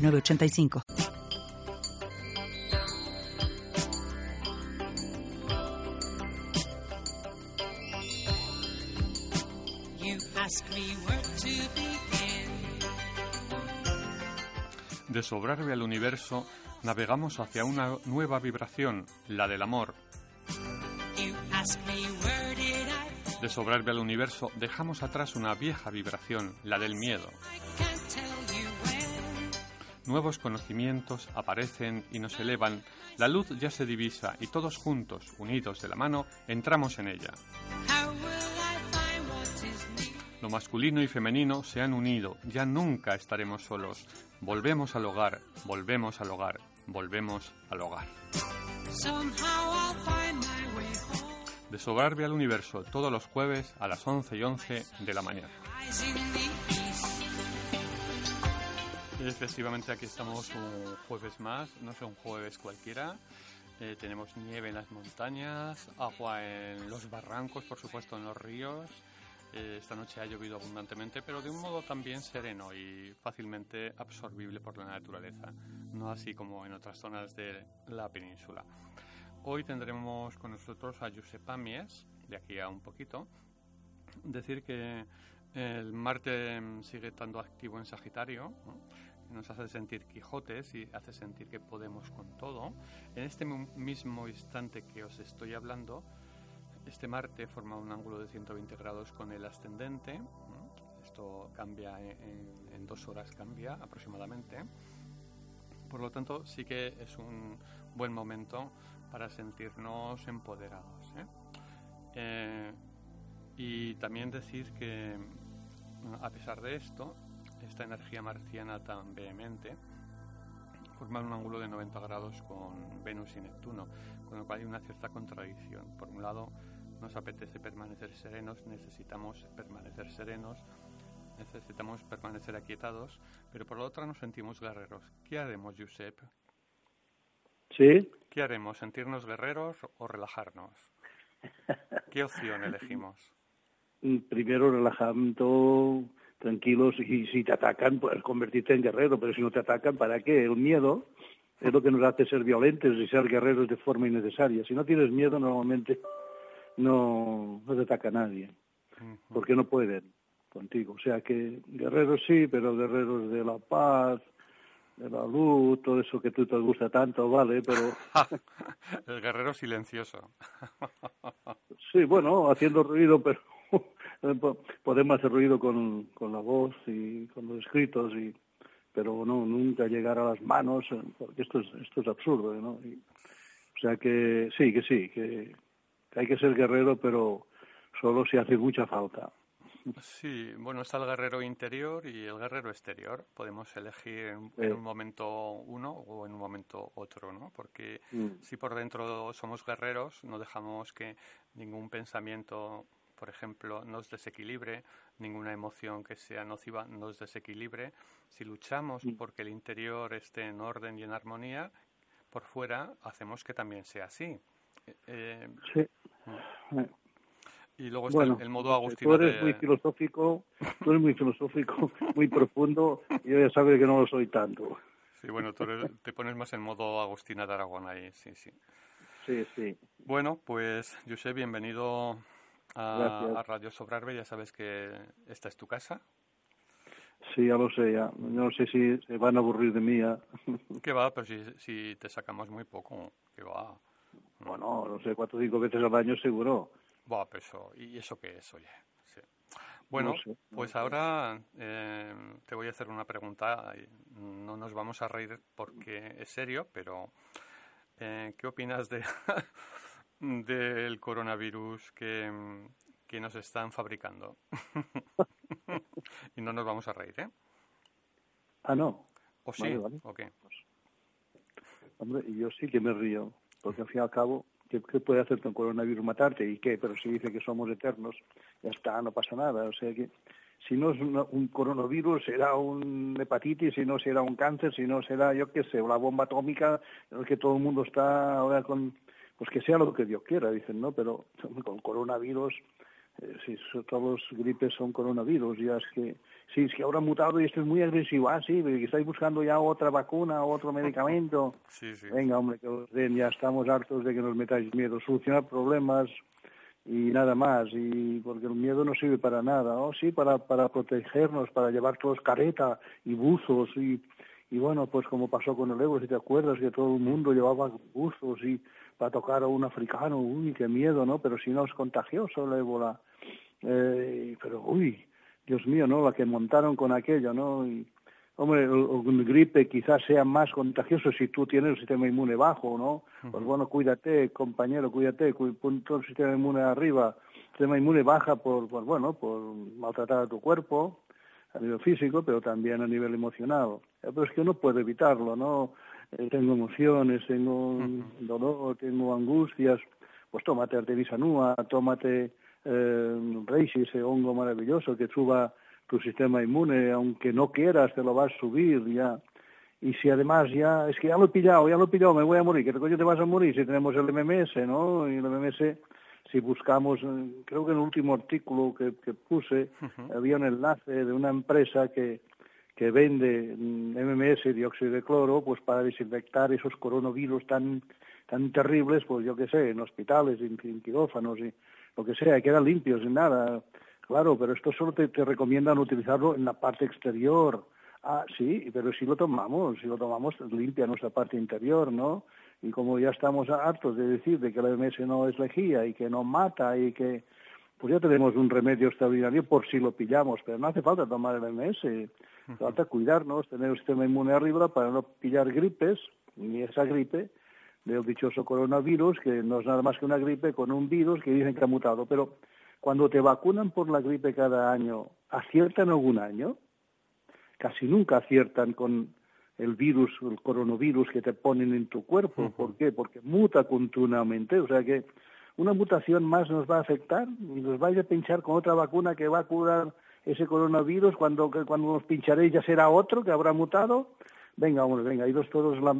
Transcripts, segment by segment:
985. De Sobrarbe al universo, navegamos hacia una nueva vibración, la del amor. De Sobrarbe al universo, dejamos atrás una vieja vibración, la del miedo. Nuevos conocimientos aparecen y nos elevan, la luz ya se divisa y todos juntos, unidos de la mano, entramos en ella. Lo masculino y femenino se han unido, ya nunca estaremos solos. Volvemos al hogar, volvemos al hogar, volvemos al hogar. De Sobrarbe al Universo, todos los jueves a las 11 y 11 de la mañana. Efectivamente, aquí estamos un jueves más, no sé, un jueves cualquiera. Eh, tenemos nieve en las montañas, agua en los barrancos, por supuesto, en los ríos. Eh, esta noche ha llovido abundantemente, pero de un modo también sereno y fácilmente absorbible por la naturaleza, no así como en otras zonas de la península. Hoy tendremos con nosotros a Giuseppe Mies, de aquí a un poquito. Decir que el Marte sigue estando activo en Sagitario nos hace sentir Quijotes y hace sentir que podemos con todo. En este mismo instante que os estoy hablando, este Marte forma un ángulo de 120 grados con el ascendente. Esto cambia en, dos horas, cambia aproximadamente. Por lo tanto, sí que es un buen momento para sentirnos empoderados. ¿eh? Eh, y también decir que, a pesar de esto, esta energía marciana tan vehemente forma un ángulo de 90 grados con Venus y Neptuno, con lo cual hay una cierta contradicción. Por un lado, nos apetece permanecer serenos, necesitamos permanecer serenos, necesitamos permanecer aquietados, pero por lo otro nos sentimos guerreros. ¿Qué haremos, Josep? ¿Sí? ¿Qué haremos? ¿Sentirnos guerreros o relajarnos? ¿Qué opción elegimos? Primero relajando tranquilos y si te atacan, pues convertirte en guerrero, pero si no te atacan, ¿para qué? El miedo es lo que nos hace ser violentos y ser guerreros de forma innecesaria. Si no tienes miedo, normalmente no, no te ataca nadie, porque no pueden contigo. O sea que guerreros sí, pero guerreros de la paz, de la luz, todo eso que tú te gusta tanto, vale, pero... El guerrero silencioso. sí, bueno, haciendo ruido, pero podemos hacer ruido con, con la voz y con los escritos, y, pero no nunca llegar a las manos, eh, porque esto es, esto es absurdo. ¿no? o sea que sí, que sí, que, hay que ser guerrero, pero solo si hace mucha falta. Sí, bueno, está el guerrero interior y el guerrero exterior. Podemos elegir en, un momento uno o en un momento otro, ¿no? Porque mm. si por dentro somos guerreros, no dejamos que ningún pensamiento por ejemplo, nos desequilibre, ninguna emoción que sea nociva nos desequilibre. Si luchamos mm. porque el interior esté en orden y en armonía, por fuera hacemos que también sea así. Eh, eh, sí. Mm. Y luego está el modo agustino. Tú eres muy filosófico, tú eres muy filosófico, muy profundo, y yo ya sabes que no lo soy tanto. Sí, bueno, tú te pones más en modo Agustina de Aragón ahí, sí, sí. Sí, sí. Bueno, pues, José, bienvenido a, Radio Sobrarbe, ya sabes que esta es tu casa. Sí, ya lo sé, ya. No sé si se van a aburrir de mí ya. ¿Qué va? Pero si, si te sacamos muy poco, ¿qué va? Bueno, no sé, cuatro o cinco veces al año seguro. Buah, pues eso, ¿y eso qué es, oye? Bueno, pues ahora eh, te voy a hacer una pregunta. No nos vamos a reír porque es serio, pero eh, ¿qué opinas de del coronavirus que, que nos están fabricando. y no nos vamos a reír, ¿eh? Ah, no. ¿O sí? ¿O Hombre, yo sí que me río, porque al fin y al cabo, ¿qué, puede hacer con coronavirus? Matarte, ¿y qué? Pero si dice que somos eternos, ya está, no pasa nada. O sea que si no es un coronavirus, será un hepatitis, si no será un cáncer, si no será, yo qué sé, una bomba atómica, en el que todo el mundo está ahora con, pues que sea lo que Dios quiera, dicen, ¿no? Pero con coronavirus, eh, si todos los gripes son coronavirus, ya es que, sí, es que ahora ha mutado y esto es muy agresivo, ah, sí, que estáis buscando ya otra vacuna, otro medicamento. Sí, sí. Venga, hombre, que os den, ya estamos hartos de que nos metáis miedo, solucionar problemas, y nada más, y porque el miedo no sirve para nada, ¿no? Sí, para, para protegernos, para llevar todos careta y buzos y, y bueno, pues como pasó con el ébola, si te acuerdas que todo el mundo llevaba buzos y para tocar a un africano, uy, qué miedo, ¿no? Pero si no es contagioso el ébola, eh, pero uy, Dios mío, ¿no? La que montaron con aquello, ¿no? Y, Hombre, el, gripe quizás sea más contagioso si tú tienes el sistema inmune bajo, ¿no? Pues bueno, cuídate, compañero, cuídate, punto el sistema inmune arriba, el sistema inmune baja por, bueno, por maltratar a tu cuerpo a nivel físico, pero también a nivel emocional. Eh, pero es que uno puede evitarlo, ¿no? Eh, tengo emociones, tengo dolor, tengo angustias, pues tómate Artemisa nua, tómate eh, reishi, ese hongo maravilloso que suba tu sistema inmune, aunque no quieras, te lo vas a subir ya. Y si además ya, es que ya lo he pillado, ya lo he pillado, me voy a morir, ¿qué coño te vas a morir si tenemos el MMS, ¿no? Y el MMS, si buscamos, eh, creo que en el último artículo que, puse, había un enlace de una empresa que, que vende MMS, mm, dióxido de cloro, pues para desinfectar esos coronavirus tan tan terribles, pues yo qué sé, en hospitales, en, quirófanos y lo que sea, quedan limpios, sin nada. Claro, pero esto solo te, recomiendan utilizarlo en la parte exterior. Ah, sí, pero si lo tomamos, si lo tomamos limpia nuestra parte interior, ¿no? Y como ya estamos hartos de decir de que la MS no es lejía y que no mata y que pues ya tenemos un remedio extraordinario por si lo pillamos, pero no hace falta tomar el MS, falta cuidarnos, tener un sistema inmune arriba para no pillar gripes, ni esa gripe del dichoso coronavirus, que no es nada más que una gripe con un virus que dicen que ha mutado, pero cuando te vacunan por la gripe cada año, ¿aciertan algún año? Casi nunca aciertan con el virus, el coronavirus que te ponen en tu cuerpo. ¿Por qué? Porque muta continuamente. O sea que una mutación más nos va a afectar y nos vaya a pinchar con otra vacuna que va a curar ese coronavirus. Cuando, cuando nos pincharéis ya será otro que habrá mutado. Venga, hombre, venga, idos todos la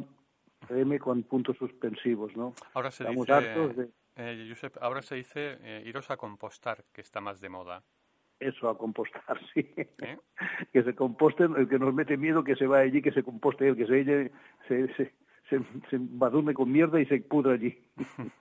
M con puntos suspensivos, ¿no? Ahora se Estamos hartos de eh, Josep, ahora se dice eh, iros a compostar, que está más de moda. Eso, a compostar, sí. ¿Eh? Que se composten, el que nos mete miedo que se va allí, que se composte el que se, se, se, se, se con mierda y se pudra allí.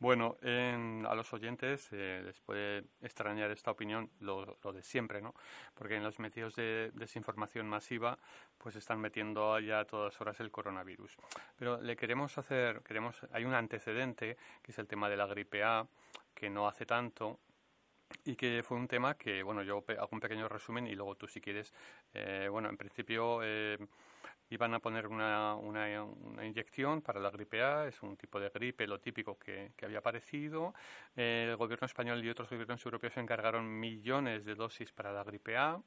bueno, a los oyentes eh, les puede extrañar esta opinión, lo, lo, de siempre, ¿no? Porque en los medios de desinformación masiva, pues están metiendo ya a todas horas el coronavirus. Pero le queremos hacer, queremos, hay un antecedente, que es el tema de la gripe A, que no hace tanto, y que fue un tema que, bueno, yo hago un pequeño resumen y luego tú si quieres, eh, bueno, en principio eh, iban a poner una, una, inyección para la gripe A, es un tipo de gripe, lo típico que, había aparecido. Eh, el gobierno español y otros gobiernos europeos encargaron millones de dosis para la gripe A.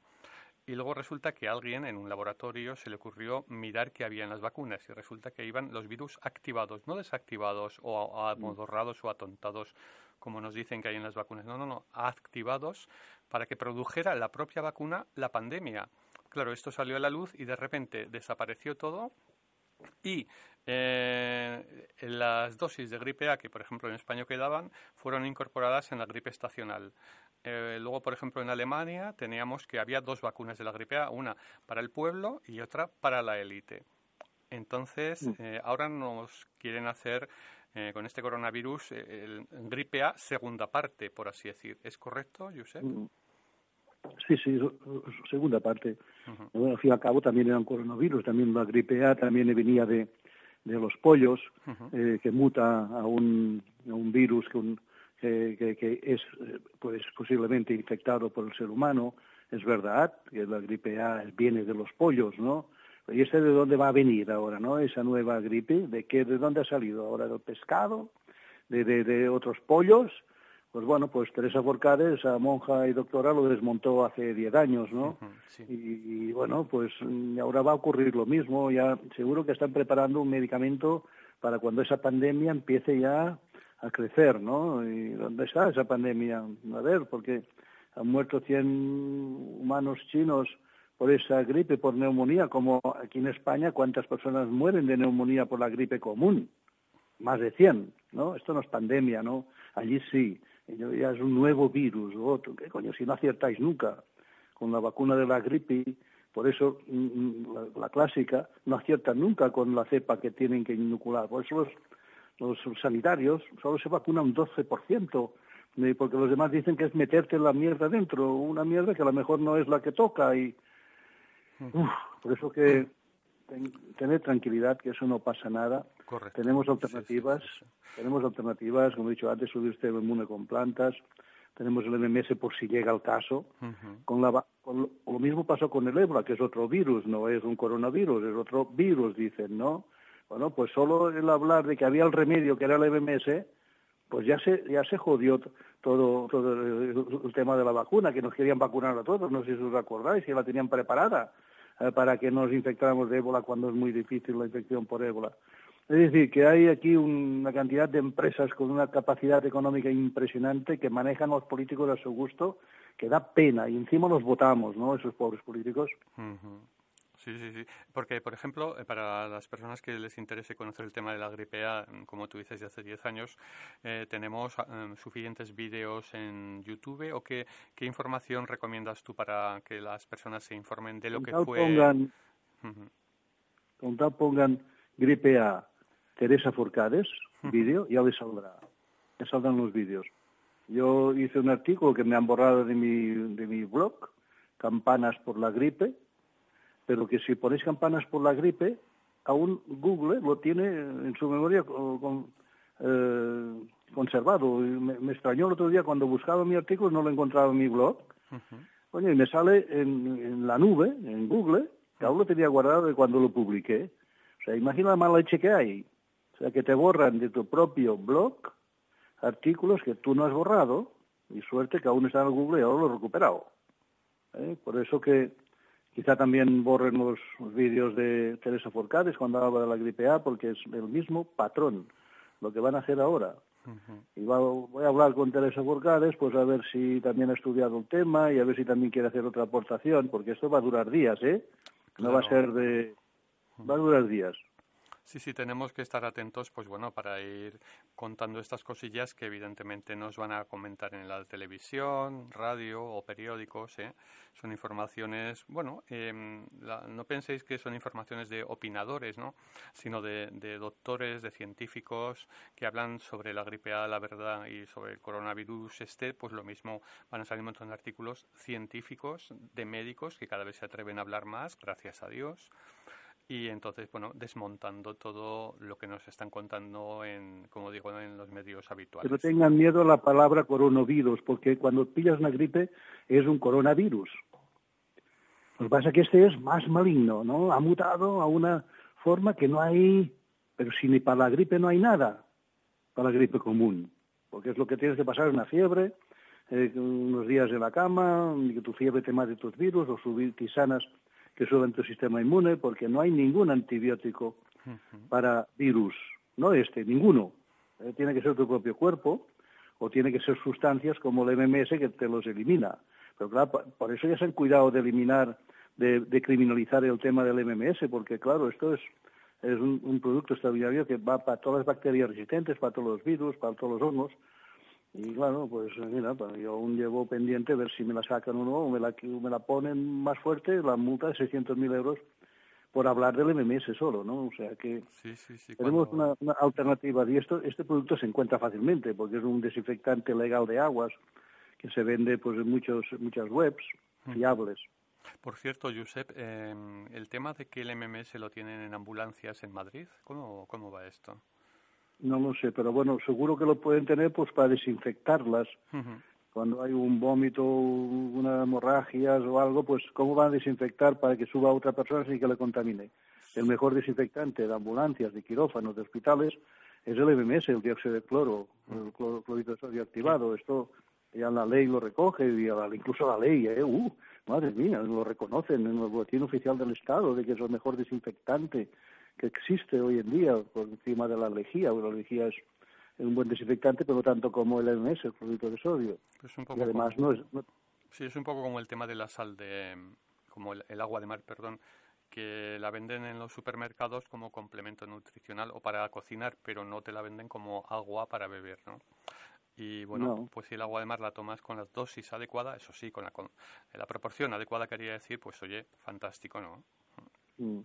Y luego resulta que a alguien en un laboratorio se le ocurrió mirar qué había en las vacunas y resulta que iban los virus activados, no desactivados o amodorrados o atontados como nos dicen que hay en las vacunas. No, no, no, activados para que produjera la propia vacuna la pandemia. Claro, esto salió a la luz y de repente desapareció todo y eh, las dosis de gripe A que, por ejemplo, en España quedaban, fueron incorporadas en la gripe estacional. Eh, luego, por ejemplo, en Alemania teníamos que había dos vacunas de la gripe A, una para el pueblo y otra para la élite. Entonces, mm. eh, ahora nos quieren hacer con este coronavirus el gripe A segunda parte, por así decir. ¿Es correcto, Josep? Mm. Sí, sí, segunda parte. Bueno, al fin y al cabo también era un coronavirus, también la gripe A también venía de, de los pollos, eh, que muta a un, a un virus que, que, que, es pues, posiblemente infectado por el ser humano. Es verdad que la gripe A viene de los pollos, ¿no? ¿Y ese de dónde va a venir ahora, no? Esa nueva gripe, ¿de qué, de dónde ha salido ahora? ¿Del pescado? ¿De, de, de otros pollos? pues bueno, pues Teresa Forcade, esa monja y doctora, lo desmontó hace 10 años, ¿no? y, bueno, pues ahora va a ocurrir lo mismo, ya seguro que están preparando un medicamento para cuando esa pandemia empiece ya a crecer, ¿no? ¿Y dónde está esa pandemia? A ver, porque han muerto 100 humanos chinos por esa gripe, por neumonía, como aquí en España, ¿cuántas personas mueren de neumonía por la gripe común? Más de 100, ¿no? Esto no es pandemia, ¿no? Allí sí ya es un nuevo virus, otro, ¿qué coño? Si no aciertáis nunca con la vacuna de la gripe, por eso mm, mm, la, clásica no aciertan nunca con la cepa que tienen que inocular. Por eso los, sanitarios solo se vacunan un 12%, porque los demás dicen que es meterte la mierda dentro, una mierda que a lo mejor no es la que toca. y Por eso que tener tranquilidad, que eso no pasa nada. Tenemos alternativas, tenemos alternativas, como he dicho antes, subir este inmune con plantas, tenemos el MMS por si llega el caso. con la, lo mismo pasó con el ébola, que es otro virus, no es un coronavirus, es otro virus, dicen, ¿no? Bueno, pues solo el hablar de que había el remedio, que era el MMS, pues ya se, ya se jodió todo, todo el, tema de la vacuna, que nos querían vacunar a todos, no sé si os acordáis, si la tenían preparada. Eh, para que nos infectáramos de ébola cuando es muy difícil la infección por ébola. Es decir, que hay aquí una cantidad de empresas con una capacidad económica impresionante que manejan a los políticos a su gusto, que da pena, y encima los votamos, ¿no?, esos pobres políticos. Sí, sí, sí. Porque, por ejemplo, eh, para las personas que les interese conocer el tema de la gripe A, mm, como tú dices, de hace 10 años, eh, ¿tenemos ah, em, suficientes vídeos en YouTube o qué, qué, información recomiendas tú para que las personas se informen de lo que fue? Pongan, Con tal pongan gripe A Teresa Forcades, vídeo, ya les saldrá. Ya saldrán los vídeos. Yo hice un artículo que me han borrado de mi, de mi blog, Campanas por la gripe, pero que si ponéis campanas por la gripe, aún Google lo tiene en su memoria con, eh, conservado. Me, extrañó el otro día cuando buscaba mi artículo, no lo encontraba en mi blog. y me sale en, la nube, en Google, que aún lo tenía guardado de cuando lo publiqué. O sea, imagina la mala leche que hay. O sea, que te borran de tu propio blog artículos que tú no has borrado, y suerte que aún están en Google y ahora lo he recuperado. ¿Eh? Por eso que Quizá también borren los, vídeos de Teresa Forcades cuando habla de la gripe A, porque es el mismo patrón lo que van a hacer ahora. Y voy a hablar con Teresa Forcades, pues a ver si también ha estudiado el tema y a ver si también quiere hacer otra aportación, porque esto va a durar días, ¿eh? No va a ser de... Va a durar días. Sí, sí, tenemos que estar atentos, pues bueno, para ir contando estas cosillas que evidentemente nos van a comentar en la televisión, radio o periódicos. ¿eh? Son informaciones, bueno, em, no penséis que son informaciones de opinadores, ¿no? Sino de, de, doctores, de científicos que hablan sobre la gripe A, la verdad, y sobre el coronavirus este, pues lo mismo van a salir un montón de artículos científicos de médicos que cada vez se atreven a hablar más, gracias a Dios y entonces, bueno, desmontando todo lo que nos están contando en, como digo, en los medios habituales. Pero tengan miedo a la palabra coronavirus, porque cuando pillas una gripe es un coronavirus. Lo que pasa es que este es más maligno, ¿no? Ha mutado a una forma que no hay, pero si ni para la gripe no hay nada, para la gripe común, porque es lo que tienes que pasar una fiebre, eh, unos días en la cama, que tu fiebre te mate tus virus o subir tisanas que suben tu sistema inmune, porque no hay ningún antibiótico para virus, no este, ninguno. Eh, tiene que ser tu propio cuerpo o tiene que ser sustancias como el MMS que te los elimina. Pero claro, por eso ya se han cuidado de eliminar, de, criminalizar el tema del MMS, porque claro, esto es, es un, producto extraordinario que va para todas las bacterias resistentes, para todos los virus, para todos los hongos, y bueno, pues mira, pues, yo aún llevo pendiente ver si me la sacan o no, o me la, me la ponen más fuerte, la multa de 600.000 euros por hablar del MMS solo, ¿no? O sea que tenemos una, alternativa. Y esto, este producto se encuentra fácilmente porque es un desinfectante legal de aguas que se vende pues en muchos, muchas webs fiables. Por cierto, Josep, em, el tema de que el MMS lo tienen en ambulancias en Madrid, ¿cómo, cómo va esto? No lo sé, pero bueno, seguro que lo pueden tener pues para desinfectarlas. Cuando hay un vómito, una hemorragia o algo, pues cómo van a desinfectar para que suba a otra persona sin que le contamine. El mejor desinfectante de ambulancias, de quirófanos, de hospitales, es el MMS, el dióxido de cloro, el clorito de sodio activado. Esto ya la ley lo recoge, y incluso la ley, ¿eh? Uh, madre mía, lo reconocen en el boletín oficial del Estado de que es el mejor desinfectante que existe hoy en día por encima de la lejía. La lejía es un buen desinfectante, pero no tanto como el MMS, el clorito de sodio. y además no es... Sí, es un poco como el tema de la sal de... como el agua de mar, perdón, que la venden en los supermercados como complemento nutricional o para cocinar, pero no te la venden como agua para beber, ¿no? Y bueno, pues si el agua de mar la tomas con la dosis adecuada, eso sí, con la, con la proporción adecuada quería decir, pues oye, fantástico, ¿no? Mm.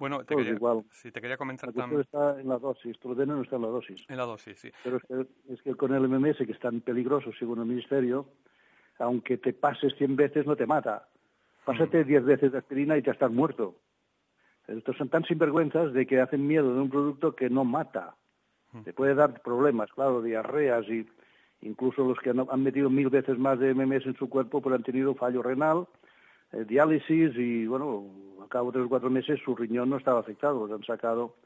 Bueno, te quería, sí, te quería comentar también... está en la dosis, tu no está en la dosis. En la dosis, sí. Pero es que, es que con el MMS, que es tan peligroso según el Ministerio, aunque te pases 100 veces no te mata. Pásate 10 veces de aspirina y te estás muerto. Estos son tan sinvergüenzas de que hacen miedo de un producto que no mata. Te puede dar problemas, claro, diarreas y incluso los que han, metido mil veces más de MMS en su cuerpo pues han tenido fallo renal, eh, diálisis y, bueno, cabo de o cuatro meses su riñón no estaba afectado, los han sacado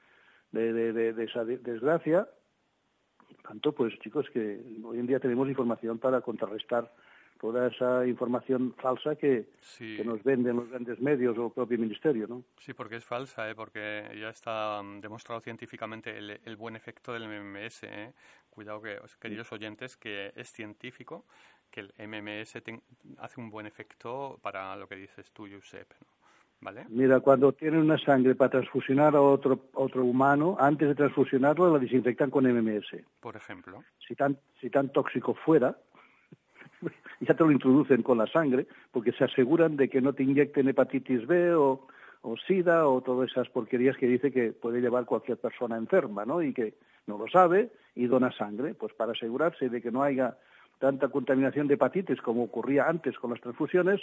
de, de esa desgracia. Tanto, pues chicos, que hoy en día tenemos información para contrarrestar toda esa información falsa que, nos venden los grandes medios o el propio ministerio, ¿no? Sí, porque es falsa, ¿eh? porque ya está mm, demostrado científicamente el, buen efecto del MMS. ¿eh? Cuidado, que, queridos oyentes, que es científico que el MMS hace un buen efecto para lo que dices tú, Josep. ¿Vale? Mira, cuando tienen una sangre para transfusionar a otro, otro humano, antes de transfusionarlo la desinfectan con MMS. Por ejemplo. Si tan, si tan tóxico fuera, ya te lo introducen con la sangre, porque se aseguran de que no te inyecten hepatitis B o, SIDA o todas esas porquerías que dice que puede llevar cualquier persona enferma, ¿no? Y que no lo sabe y dona sangre, pues para asegurarse de que no haya tanta contaminación de hepatitis como ocurría antes con las transfusiones,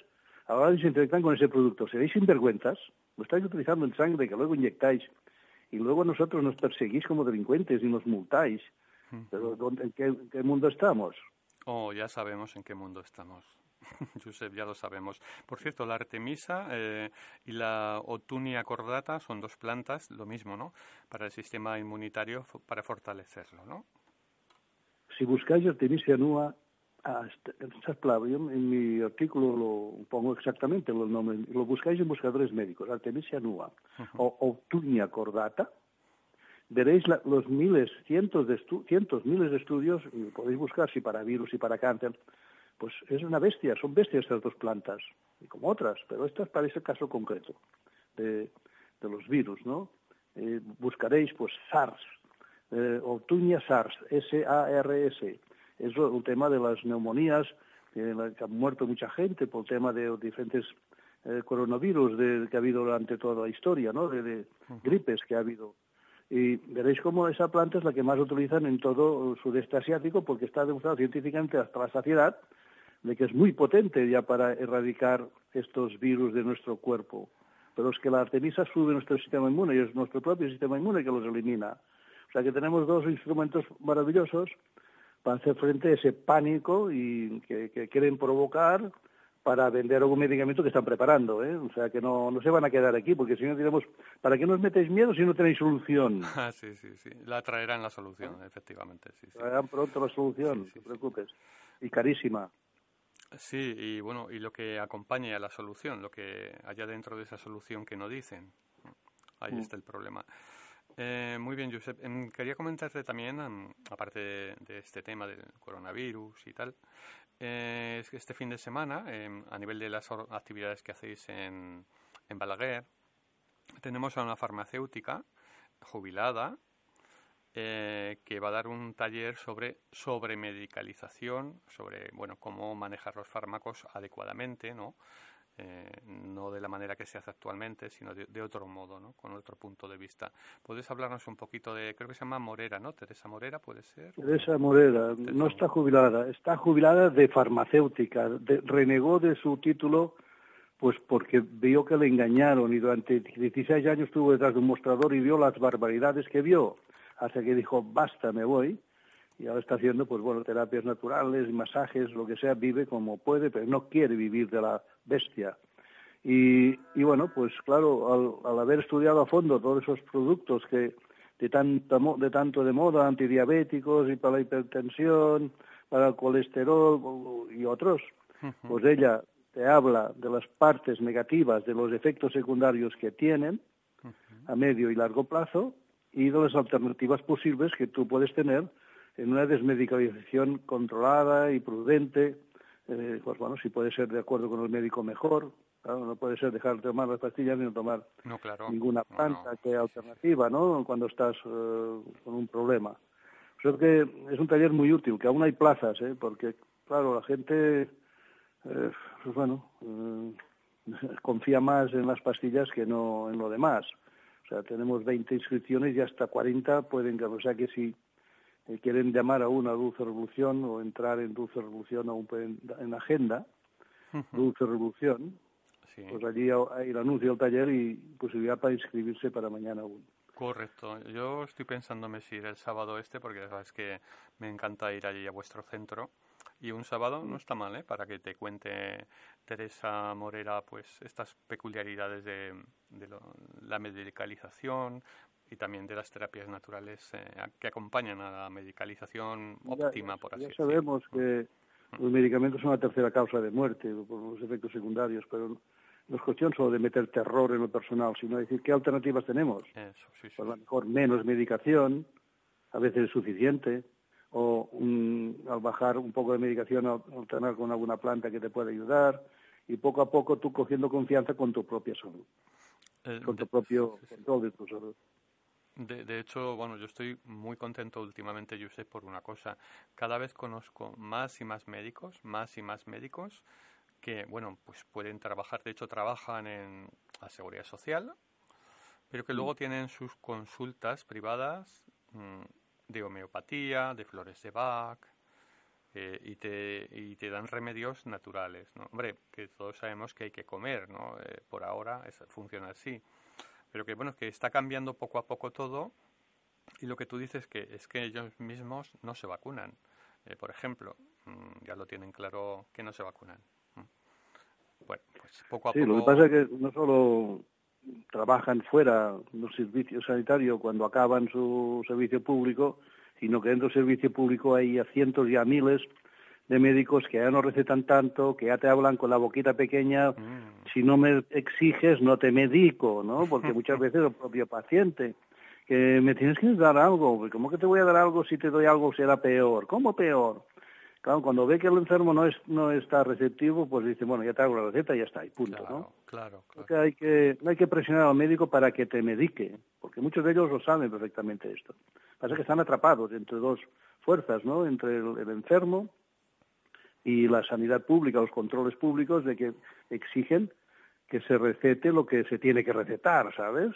ahora se infectan con ese producto. Seréis sinvergüenzas, lo estáis utilizando en sangre que luego inyectáis y luego nosotros nos perseguís como delincuentes y nos multáis. Pero ¿en qué, en qué mundo estamos? Oh, ya sabemos en qué mundo estamos. Josep, ya lo sabemos. Por cierto, la artemisa eh, y la otunia cordata son dos plantas, lo mismo, ¿no? Para el sistema inmunitario, para fortalecerlo, ¿no? Si buscáis artemisia nua, en mi artículo lo pongo exactamente el nombre, lo buscáis en buscadores médicos, artemisia nua o otunia cordata, veréis los miles, cientos de cientos, miles de estudios, y podéis buscar si para virus y para cáncer, pues es una bestia, son bestias estas dos plantas, y como otras, pero estas para ese caso concreto de, los virus, ¿no? Eh, buscaréis, pues, SARS, eh, Tuña SARS, S-A-R-S, es el tema de las neumonías, que, han muerto mucha gente por el tema de diferentes eh, coronavirus de, que ha habido durante toda la historia, ¿no? De, gripes que ha habido y veréis cómo esa planta es la que más utilizan en todo el sudeste asiático porque está demostrado científicamente hasta la saciedad de que es muy potente ya para erradicar estos virus de nuestro cuerpo. Pero es que la artemisa sube nuestro sistema inmune y es nuestro propio sistema inmune que los elimina. O sea que tenemos dos instrumentos maravillosos para hacer frente a ese pánico y que quieren provocar para vender algún medicamento que están preparando, ¿eh? O sea, que no, no se van a quedar aquí, porque si no diremos, ¿para qué nos metéis miedo si no tenéis solución? Ah, sí, sí, sí. La traerán la solución, efectivamente, sí, Traerán pronto la solución, no te preocupes. Y carísima. Sí, y bueno, y lo que acompañe a la solución, lo que haya dentro de esa solución que no dicen. Ahí mm. está el problema. Eh, muy bien, Josep. Em, quería comentarte también, aparte de, este tema del coronavirus y tal, eh, este fin de semana, em, a nivel de las actividades que hacéis en, en Balaguer, tenemos a una farmacéutica jubilada eh, que va a dar un taller sobre, sobre medicalización, sobre bueno, cómo manejar los fármacos adecuadamente, ¿no? Eh, no de la manera que se hace actualmente, sino de, otro modo, ¿no? con otro punto de vista. ¿Puedes hablarnos un poquito de, creo que se llama Morera, ¿no? Teresa Morera, ¿puede ser? Teresa Morera, no está jubilada, está jubilada de farmacéutica, renegó de su título pues porque vio que le engañaron y durante 16 años estuvo detrás de un mostrador y vio las barbaridades que vio, hasta que dijo, basta, me voy, y ahora está haciendo, pues bueno, terapias naturales, masajes, lo que sea, vive como puede, pero no quiere vivir de la bestia. Y, bueno, pues claro, al, haber estudiado a fondo todos esos productos que de, tanto, de tanto de moda, antidiabéticos y para la hipertensión, para el colesterol y otros. Pues ella te habla de las partes negativas, de los efectos secundarios que tienen a medio y largo plazo y de las alternativas posibles que tú puedes tener en una desmedicalización controlada y prudente. Eh, pues bueno, si puede ser de acuerdo con el médico mejor, no puede ser dejar de tomar las pastillas ni no tomar ninguna planta que alternativa, ¿no? Cuando estás eh, con un problema. Creo que es un taller muy útil, que aún hay plazas, ¿eh? Porque, claro, la gente, eh, pues bueno, eh, confía más en las pastillas que no en lo demás. O sea, tenemos 20 inscripciones y hasta 40 pueden, o sea que si quieren llamar a una Dulce Revolución o entrar en Dulce Revolución aún pueden, en agenda, Dulce Revolución, pues allí hay el anuncio del taller y posibilidad para inscribirse para mañana aún. Correcto. Yo estoy pensando en ir el sábado este porque sabes que me encanta ir allí a vuestro centro. Y un sábado no está mal, ¿eh? Para que te cuente Teresa Morera, pues, estas peculiaridades de, la medicalización y también de las terapias naturales eh, que acompañan a la medicalización óptima, por así decirlo. Ya sabemos que mm. los medicamentos son la tercera causa de muerte por los efectos secundarios, pero no es cuestión solo de meter terror en lo personal, sino decir qué alternativas tenemos. Eso, sí, Pues a lo mejor menos medicación, a veces es suficiente, o al bajar un poco de medicación, alternar con alguna planta que te pueda ayudar, y poco a poco tú cogiendo confianza con tu propia salud, eh, con tu propio control de tu salud. De, de, hecho, bueno, yo estoy muy contento últimamente, yo sé, por una cosa. Cada vez conozco más y más médicos, más y más médicos que, bueno, pues pueden trabajar, de hecho trabajan en la seguridad social, pero que mm. luego tienen sus consultas privadas mm, de homeopatía, de flores de Bach, eh, y, te, y te dan remedios naturales, ¿no? Hombre, que todos sabemos que hay que comer, ¿no? Eh, por ahora es, funciona así. Pero que, bueno, que está cambiando poco a poco todo y lo que tú dices que es que ellos mismos no se vacunan. Eh, por ejemplo, mm, ya lo tienen claro que no se vacunan. Bueno, pues poco a sí, lo que pasa es que no solo trabajan fuera los servicios sanitarios cuando acaban su servicio público, sino que dentro del servicio público hay a cientos y a miles de médicos que ya no recetan tanto, que ya te hablan con la boquita pequeña, mm. si no me exiges no te medico, ¿no? Porque muchas veces el propio paciente, que me tienes que dar algo, ¿cómo que te voy a dar algo si te doy algo será peor? ¿Cómo peor? Claro, cuando ve que el enfermo no es no está receptivo, pues dice, bueno, ya te hago la receta y ya está, y punto, claro, ¿no? Claro, claro. Que hay que, hay que presionar al médico para que te medique, porque muchos de ellos lo saben perfectamente esto. Pasa que están atrapados entre dos fuerzas, ¿no? Entre el, enfermo y la sanidad pública, los controles públicos de que exigen que se recete lo que se tiene que recetar, ¿sabes?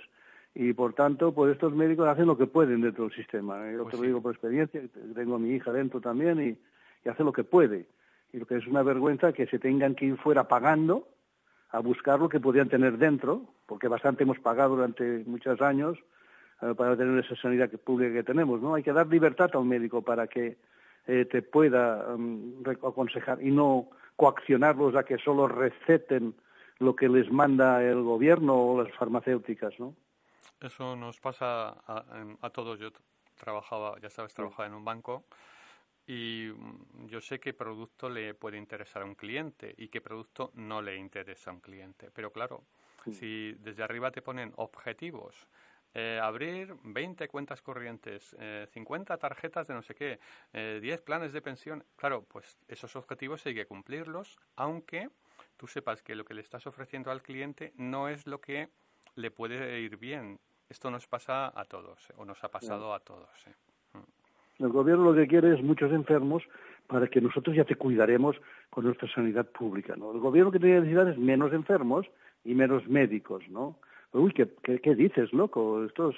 Y por tanto, pues estos médicos hacen lo que pueden dentro del sistema. Yo pues te lo digo por experiencia, tengo a mi hija dentro también y y hace lo que puede. Y lo que es una vergüenza que se tengan que ir fuera pagando a buscar lo que podrían tener dentro, porque bastante hemos pagado durante muchos años eh, para tener esa sanidad pública que tenemos. ¿no? Hay que dar libertad a un médico para que eh, te pueda um, aconsejar y no coaccionarlos a que solo receten lo que les manda el gobierno o las farmacéuticas, ¿no? Eso nos pasa a, a todos. Yo trabajaba, ya sabes, trabajaba en un banco y mm, yo sé qué producto le puede interesar a un cliente y qué producto no le interesa a un cliente. Pero claro, si desde arriba te ponen objetivos, eh, abrir 20 cuentas corrientes, eh, 50 tarjetas de no sé qué, eh, 10 planes de pensión, claro, pues esos objetivos hay que cumplirlos, aunque tú sepas que lo que le estás ofreciendo al cliente no es lo que le puede ir bien. Esto nos pasa a todos, o nos ha pasado a todos. ¿eh? El gobierno lo que quiere es muchos enfermos para que nosotros ya te cuidaremos con nuestra sanidad pública, ¿no? El gobierno que tiene necesidad es menos enfermos y menos médicos, ¿no? Uy, ¿qué, qué, dices, loco? Esto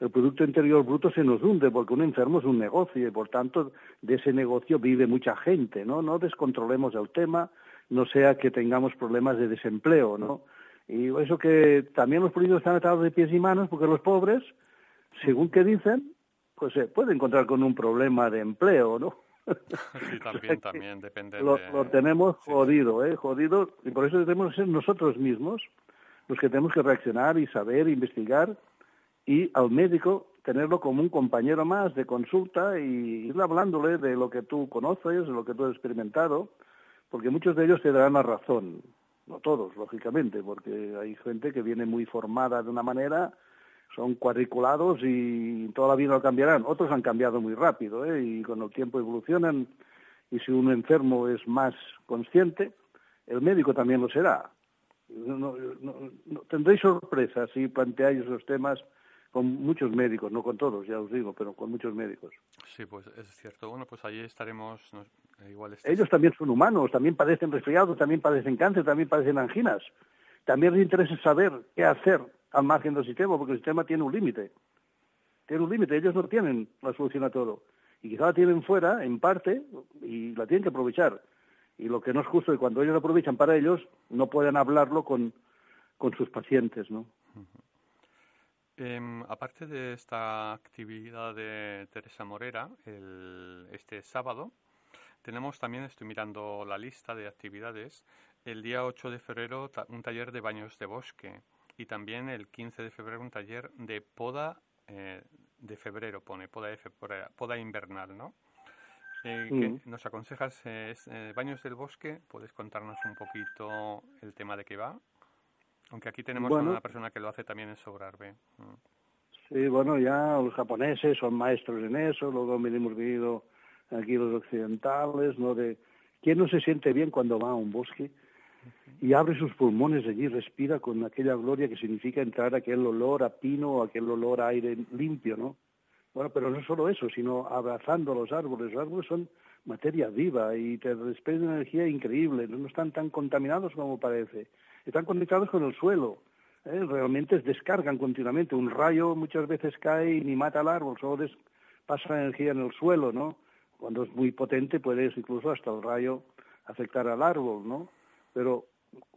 el Producto Interior Bruto se nos hunde porque un enfermo es un negocio y por tanto de ese negocio vive mucha gente, ¿no? No descontrolemos el tema, no sea que tengamos problemas de desempleo, ¿no? Y eso que también los políticos están atados de pies y manos porque los pobres, según que dicen, pues se puede encontrar con un problema de empleo, ¿no? Sí, también, también, depende. Lo, lo tenemos jodido, ¿eh? Jodido, y por eso tenemos que ser nosotros mismos los que tenemos que reaccionar y saber, investigar, y al médico tenerlo como un compañero más de consulta y ir hablándole de lo que tú conoces, de lo que tú has experimentado, porque muchos de ellos te darán la razón, no todos, lógicamente, porque hay gente que viene muy formada de una manera, son cuadriculados y toda la vida lo cambiarán. Otros han cambiado muy rápido ¿eh? y con el tiempo evolucionan y si un enfermo es más consciente, el médico también lo será. No, tendréis sorpresas si planteáis esos temas con muchos médicos, no con todos, ya os digo, pero con muchos médicos. Sí, pues es cierto. Bueno, pues ahí estaremos igual. Ellos también son humanos, también padecen resfriados, también padecen cáncer, también padecen anginas. También les interesa saber qué hacer al margen del sistema, porque el sistema tiene un límite. Tiene un límite, ellos no tienen la solución a todo. Y quizá la tienen fuera, en parte, y la tienen que aprovechar. Y lo que no es justo es que cuando ellos aprovechan para ellos, no pueden hablarlo con, con sus pacientes, ¿no? Em, aparte de esta actividad de Teresa Morera, el, este sábado, tenemos también, estoy mirando la lista de actividades, el día 8 de febrero un taller de baños de bosque y también el 15 de febrero un taller de poda eh, de febrero, pone, poda, poda invernal, ¿no? Eh, mm. nos aconsejas eh, baños del bosque, ¿puedes contarnos un poquito el tema de qué va? Aunque aquí tenemos una persona que lo hace también en Sobrarbe. Mm. Sí, bueno, ya los japoneses son maestros en eso, luego hemos vivido aquí los occidentales, ¿no? De quién no se siente bien cuando va a un bosque y abre sus pulmones allí, respira con aquella gloria que significa entrar aquel olor a pino, o aquel olor a aire limpio, ¿no? Bueno, pero no solo eso, sino abrazando los árboles. Los árboles son materia viva y te desprenden energía increíble, no están tan contaminados como parece están conectados con el suelo. ¿eh? Realmente descargan continuamente. Un rayo muchas veces cae y ni mata al árbol, solo pasa energía en el suelo, ¿no? Cuando es muy potente puede incluso hasta el rayo afectar al árbol, ¿no? Pero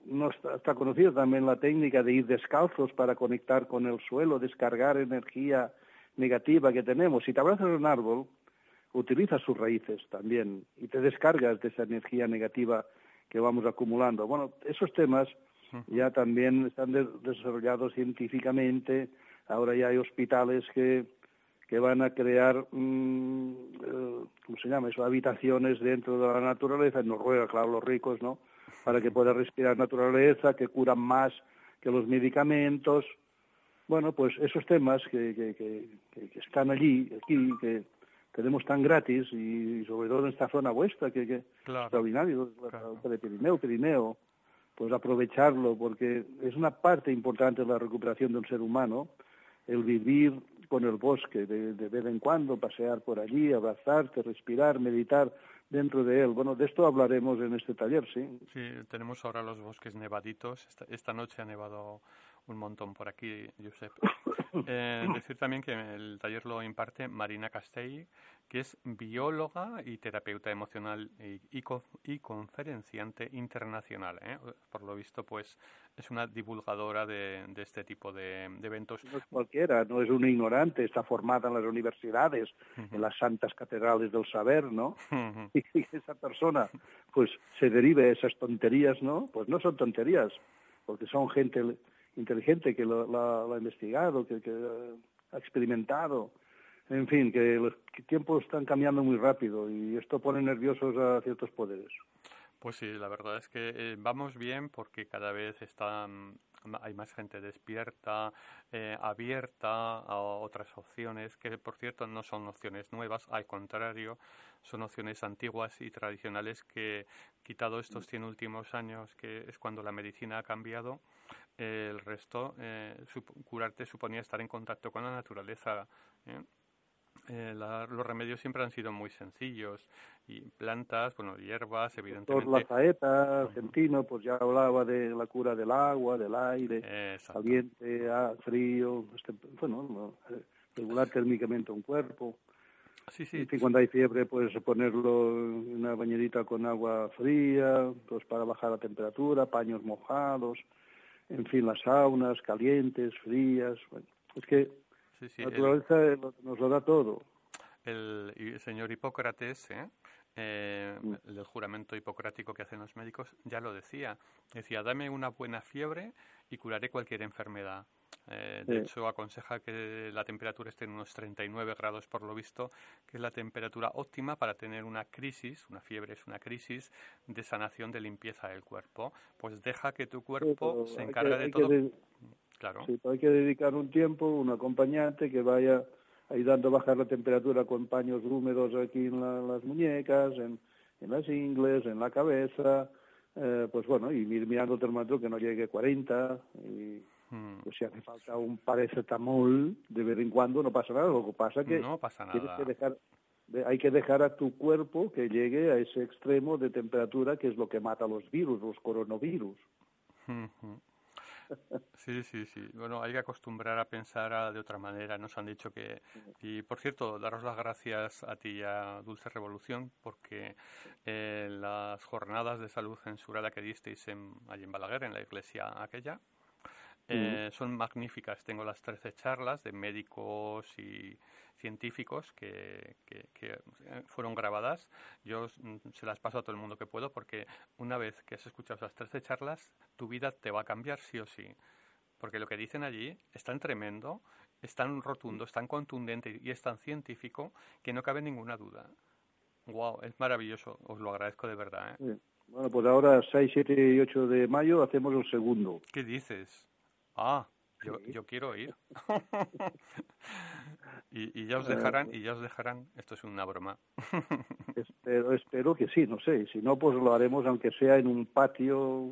no está, está conocida también la técnica de ir descalzos para conectar con el suelo, descargar energía negativa que tenemos. Si te abrazas un árbol, utilizas sus raíces también y te descargas de esa energía negativa que vamos acumulando. Bueno, esos temas ya también están desarrollados científicamente. Ahora ya hay hospitales que, que van a crear, mm, eh, ¿cómo se llama eso?, habitaciones dentro de la naturaleza, en Noruega, claro, los ricos, ¿no?, para que pueda respirar naturaleza, que curan más que los medicamentos. Bueno, pues esos temas que, que, que, están allí, aquí, que tenemos tan gratis, y, sobre todo en esta zona vuestra, que, es extraordinario, de Pirineo, Pirineo, pues aprovecharlo, porque es una parte importante de la recuperación del ser humano, el vivir con el bosque, de, de vez en cuando pasear por allí, abrazarte, respirar, meditar dentro de él. Bueno, de esto hablaremos en este taller, sí. Sí, tenemos ahora los bosques nevaditos. esta noche ha nevado un montón por aquí, Josep. Eh, decir también que el taller lo imparte Marina Castell, que es bióloga y terapeuta emocional y, y, conferenciante internacional. ¿eh? Por lo visto, pues es una divulgadora de, este tipo de, eventos. No es cualquiera, no es una ignorante, está formada en las universidades, en las santas catedrales del saber, ¿no? Y esa persona, pues se derive esas tonterías, ¿no? Pues no son tonterías, porque son gente inteligente que lo, ha investigado, que, ha experimentado. En fin, que los tiempos están cambiando muy rápido y esto pone nerviosos a ciertos poderes. Pues sí, la verdad es que eh, vamos bien porque cada vez están, hay más gente despierta, eh, abierta a otras opciones, que por cierto no son opciones nuevas, al contrario, son opciones antiguas y tradicionales que, quitado estos 100 últimos años, que es cuando la medicina ha cambiado, el resto, eh, curarte suponía estar en contacto con la naturaleza. ¿eh? Eh, los remedios siempre han sido muy sencillos y plantas, bueno, hierbas, evidentemente. Doctor Lazaeta, argentino, pues ya hablaba de la cura del agua, del aire, caliente, ah, frío, este, bueno, regular térmicamente un cuerpo. Sí, sí. Y cuando hay fiebre, pues ponerlo en una bañerita con agua fría, pues para bajar la temperatura, paños mojados en fin, las saunas calientes, frías. Bueno, es que la naturaleza nos lo da todo. El, señor Hipócrates, ¿eh? Eh, mm. el juramento hipocrático que hacen los médicos, ya lo decía. Decía, dame una buena fiebre y curaré cualquier enfermedad. Eh, de hecho, aconseja que la temperatura esté en unos 39 grados por lo visto, que es la temperatura óptima para tener una crisis, una fiebre es una crisis de sanación de limpieza del cuerpo. Pues deja que tu cuerpo se encargue de todo. claro. Sí, hay que dedicar un tiempo, un acompañante que vaya ayudando a bajar la temperatura con paños húmedos aquí en las muñecas, en, en las ingles, en la cabeza, eh, pues bueno, y ir mirando el termómetro que no llegue a 40 y. Pues si hace falta un paracetamol de vez en cuando, no pasa nada. Lo que pasa que, no pasa nada. que dejar, hay que dejar a tu cuerpo que llegue a ese extremo de temperatura que es lo que mata los virus, los coronavirus. Sí, sí, sí. Bueno, hay que acostumbrar a pensar de otra manera. Nos han dicho que... Y, por cierto, daros las gracias a ti y a Dulce Revolución porque eh, las jornadas de salud censurada que disteis en, allí en Balaguer, en la iglesia aquella, eh, son magníficas. Tengo las 13 charlas de médicos y científicos que, que, fueron grabadas. Yo mm, se las paso a todo el mundo que puedo porque una vez que has escuchado esas 13 charlas, tu vida te va a cambiar sí o sí. Porque lo que dicen allí es tan tremendo, es tan rotundo, es tan contundente y es tan científico que no cabe ninguna duda. Wow, es maravilloso, os lo agradezco de verdad. ¿eh? Bueno, pues ahora 6, 7 y 8 de mayo hacemos el segundo. ¿Qué dices? Ah, yo, yo quiero ir. y, y, ya os dejarán, y ya os dejarán, esto es una broma. espero, espero que sí, no sé, si no, pues lo haremos aunque sea en un patio,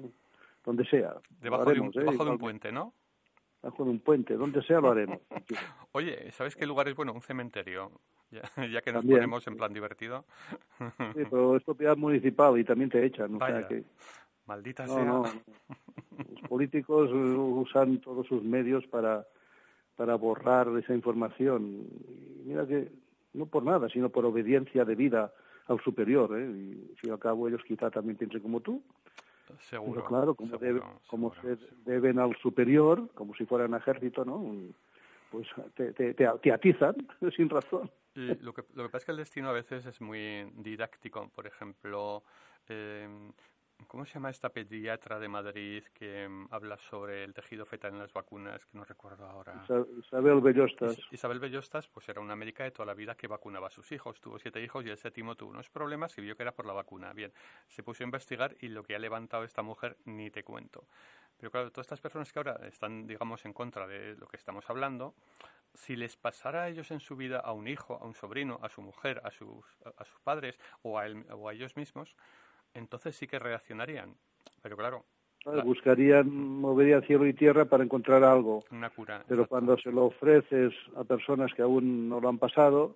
donde sea. Debajo, de, un, ¿eh? debajo de un puente, ¿no? Debajo de un puente, donde sea lo haremos. Oye, ¿sabes qué lugar es bueno? Un cementerio. Ya, ya que nos ponemos en plan divertido. sí, pero es propiedad municipal y también te echan. O sea que... Maldita sea. Los políticos usan todos sus medios para, para borrar esa información. Y mira que no por nada, sino por obediencia debida al superior. ¿eh? Y si al cabo ellos quizá también piensen como tú. Seguro. claro, como, como se deben al superior, como si fueran ejército, ¿no? Pues te, te, te, atizan sin razón. Y lo que, lo que pasa es que el destino a veces es muy didáctico. Por ejemplo, eh, ¿Cómo se llama esta pediatra de Madrid que mm, habla sobre el tejido fetal en las vacunas? Que no recuerdo ahora. Isabel Bellostas. Isabel Bellostas, pues era una médica de toda la vida que vacunaba a sus hijos. Tuvo siete hijos y el séptimo tuvo unos problemas y vio que era por la vacuna. Bien, se puso a investigar y lo que ha levantado esta mujer ni te cuento. Pero claro, todas estas personas que ahora están, digamos, en contra de lo que estamos hablando, si les pasara a ellos en su vida a un hijo, a un sobrino, a su mujer, a sus, a sus padres o a, o a ellos mismos, entonces sí que reaccionarían. Pero claro. Buscarían, moverían cielo y tierra para encontrar algo. Una cura. Pero cuando se lo ofreces a personas que aún no lo han pasado,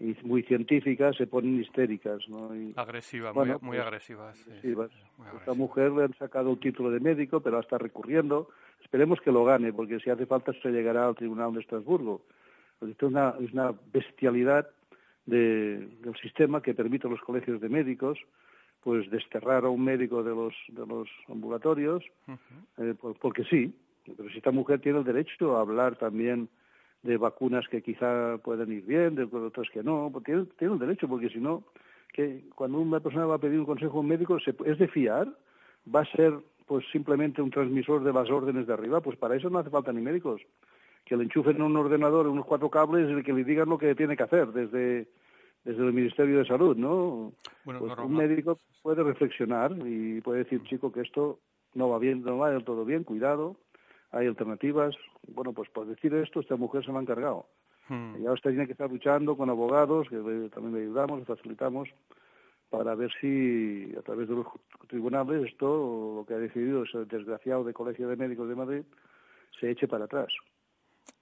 y muy científicas, se ponen histéricas. ¿no? agresivas, muy, muy pues, agresivas. Esta mujer le han sacado un título de médico, pero está recurriendo. Esperemos que lo gane, porque si hace falta se llegará al Tribunal de Estrasburgo. esto es una, es una bestialidad del sistema que permite a los colegios de médicos pues desterrar a un médico de los de los ambulatorios eh, porque sí pero si esta mujer tiene el derecho a hablar también de vacunas que quizá pueden ir bien de otras que no pues tiene, tiene el derecho porque si no que cuando una persona va a pedir un consejo a un médico es de fiar va a ser pues simplemente un transmisor de las órdenes de arriba pues para eso no hace falta ni médicos. Que le enchufen un ordenador unos cuatro cables y que le digan lo que tiene que hacer desde desde el Ministerio de Salud, ¿no? Bueno, pues un médico puede reflexionar y puede decir, chico, que esto no va bien, no va del todo bien, cuidado, hay alternativas. Bueno, pues por decir esto, esta mujer se me ha encargado. Hmm. Y ahora usted tiene que estar luchando con abogados, que también le ayudamos, le facilitamos, para ver si a través de los tribunales esto, lo que ha decidido ese desgraciado de Colegio de Médicos de Madrid, se eche para atrás.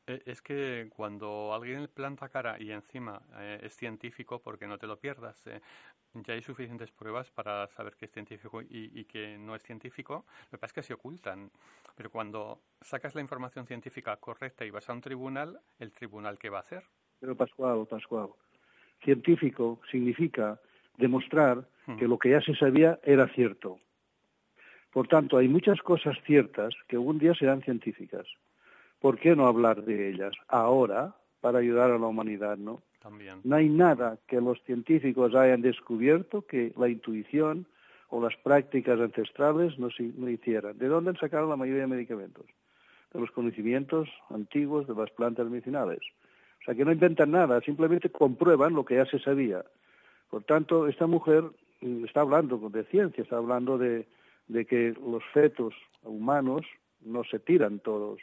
Eh, es que cuando alguien planta cara y encima eh, es científico, porque no te lo pierdas, eh, ya hay suficientes pruebas para saber que es científico y, que no es científico. Lo que pasa es que se ocultan. Pero cuando sacas la información científica correcta y vas a un tribunal, ¿el tribunal qué va a hacer? Pero Pascual, Pascual, científico significa demostrar hmm. que lo que ya se sabía era cierto. Por tanto, hay muchas cosas ciertas que algún día serán científicas. ¿Por qué no hablar de ellas ahora para ayudar a la humanidad, no? También. No hay nada que los científicos hayan descubierto que la intuición o las prácticas ancestrales no, no hicieran. ¿De dónde han sacado la mayoría de medicamentos? de los conocimientos antiguos de las plantas medicinales. O sea, que no inventan nada, simplemente comprueban lo que ya se sabía. Por tanto, esta mujer mm, está hablando de ciencia, está hablando de, que los fetos humanos no se tiran todos,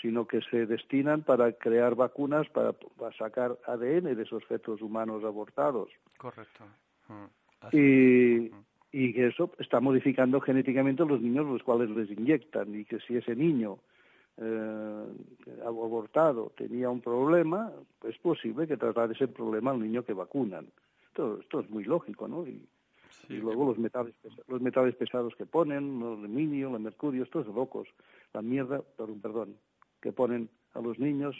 sino que se destinan para crear vacunas para, sacar ADN de esos fetos humanos abortados. Correcto. Mm. Y, mm. y que eso está modificando genéticamente a los niños los cuales les inyectan y que si ese niño eh, abortado tenía un problema, es posible que tratara ese problema al niño que vacunan. Esto, esto es muy lógico, ¿no? Y, luego los metales, los metales pesados que ponen, el aluminio, el mercurio, esto es locos. La mierda, perdón, perdón, que ponen a los niños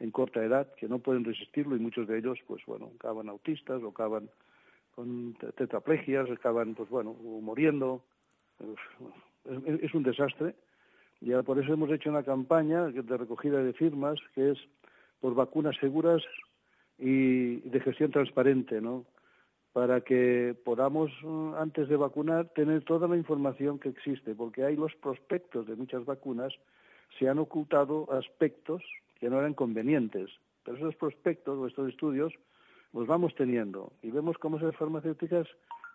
en corta edad que no pueden resistirlo y muchos de ellos, pues bueno, acaban autistas o acaban con tetraplegias, acaban, pues bueno, muriendo. es un desastre y por eso hemos hecho una campaña de recogida de firmas que es por vacunas seguras y de gestión transparente, ¿no? Para que podamos, mm, antes de vacunar, tener toda la información que existe, porque hay los prospectos de muchas vacunas, se han ocultado aspectos que no eran convenientes. Pero esos prospectos o estos estudios los vamos teniendo y vemos cómo esas farmacéuticas